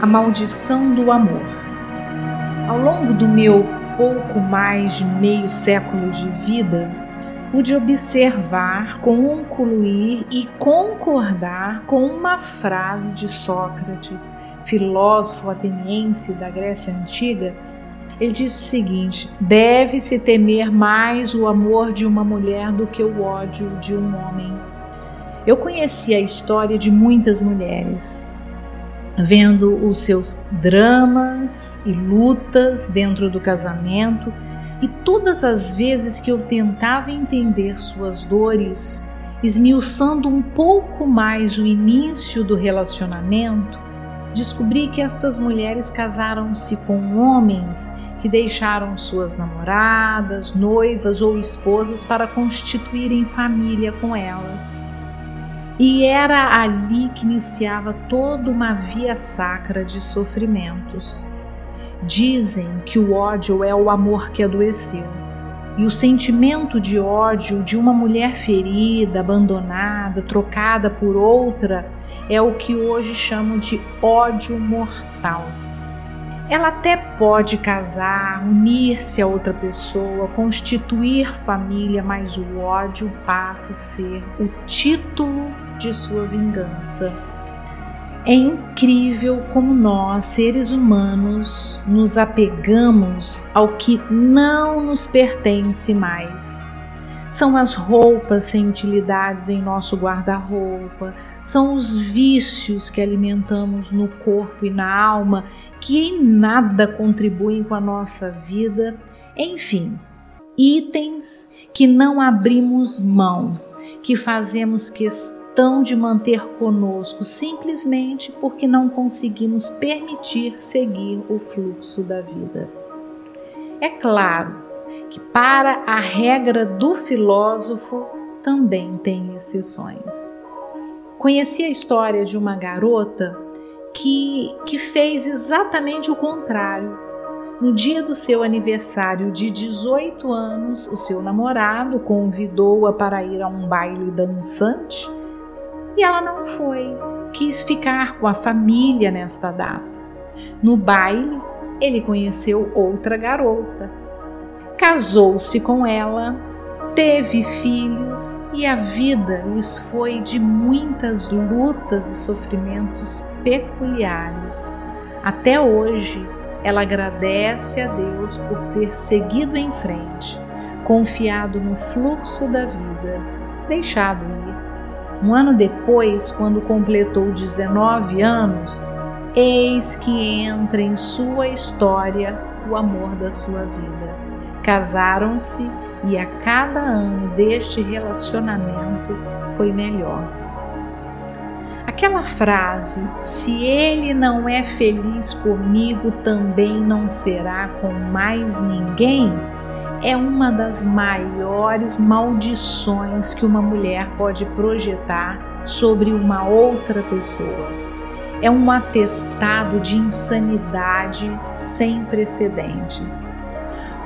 A maldição do amor. Ao longo do meu pouco mais de meio século de vida, pude observar, concluir e concordar com uma frase de Sócrates, filósofo ateniense da Grécia Antiga. Ele diz o seguinte: deve-se temer mais o amor de uma mulher do que o ódio de um homem. Eu conheci a história de muitas mulheres, vendo os seus dramas e lutas dentro do casamento, e todas as vezes que eu tentava entender suas dores, esmiuçando um pouco mais o início do relacionamento, descobri que estas mulheres casaram-se com homens que deixaram suas namoradas, noivas ou esposas para constituírem família com elas. E era ali que iniciava toda uma via sacra de sofrimentos. Dizem que o ódio é o amor que adoeceu. E o sentimento de ódio de uma mulher ferida, abandonada, trocada por outra, é o que hoje chamam de ódio mortal. Ela até pode casar, unir-se a outra pessoa, constituir família, mas o ódio passa a ser o título de sua vingança. É incrível como nós, seres humanos, nos apegamos ao que não nos pertence mais. São as roupas sem utilidades em nosso guarda-roupa, são os vícios que alimentamos no corpo e na alma que em nada contribuem com a nossa vida, enfim, itens que não abrimos mão, que fazemos questão questão de manter conosco simplesmente porque não conseguimos permitir seguir o fluxo da vida. É claro que, para a regra do filósofo, também tem exceções. Conheci a história de uma garota que, que fez exatamente o contrário. No dia do seu aniversário de 18 anos, o seu namorado convidou-a para ir a um baile dançante e ela não foi. Quis ficar com a família nesta data. No baile, ele conheceu outra garota. Casou-se com ela, teve filhos e a vida lhes foi de muitas lutas e sofrimentos peculiares. Até hoje, ela agradece a Deus por ter seguido em frente, confiado no fluxo da vida, deixado ir um ano depois, quando completou 19 anos, eis que entra em sua história o amor da sua vida. Casaram-se e a cada ano deste relacionamento foi melhor. Aquela frase, se ele não é feliz comigo, também não será com mais ninguém, é uma das maiores maldições que uma mulher pode projetar sobre uma outra pessoa. É um atestado de insanidade sem precedentes.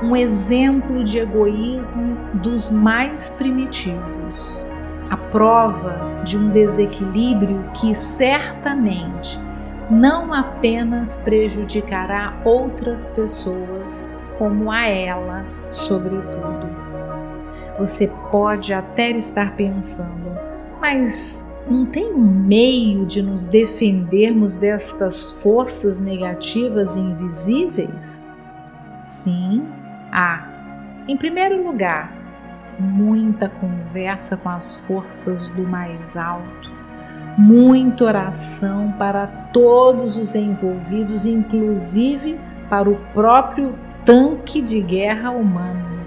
Um exemplo de egoísmo dos mais primitivos. A prova de um desequilíbrio que certamente não apenas prejudicará outras pessoas, como a ela, sobretudo. Você pode até estar pensando, mas não tem um meio de nos defendermos destas forças negativas e invisíveis? Sim, há. Em primeiro lugar, muita conversa com as forças do mais alto, muita oração para todos os envolvidos, inclusive para o próprio tanque de guerra humano.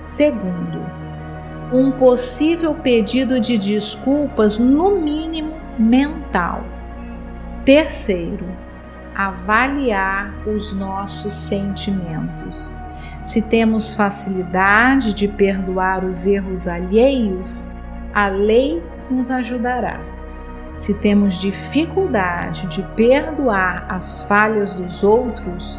Segundo, um possível pedido de desculpas, no mínimo mental. Terceiro, avaliar os nossos sentimentos. Se temos facilidade de perdoar os erros alheios, a lei nos ajudará. Se temos dificuldade de perdoar as falhas dos outros,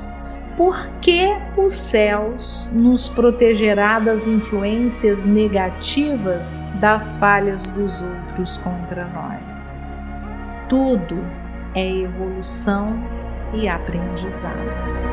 por que os céus nos protegerá das influências negativas das falhas dos outros contra nós? Tudo é evolução e aprendizado.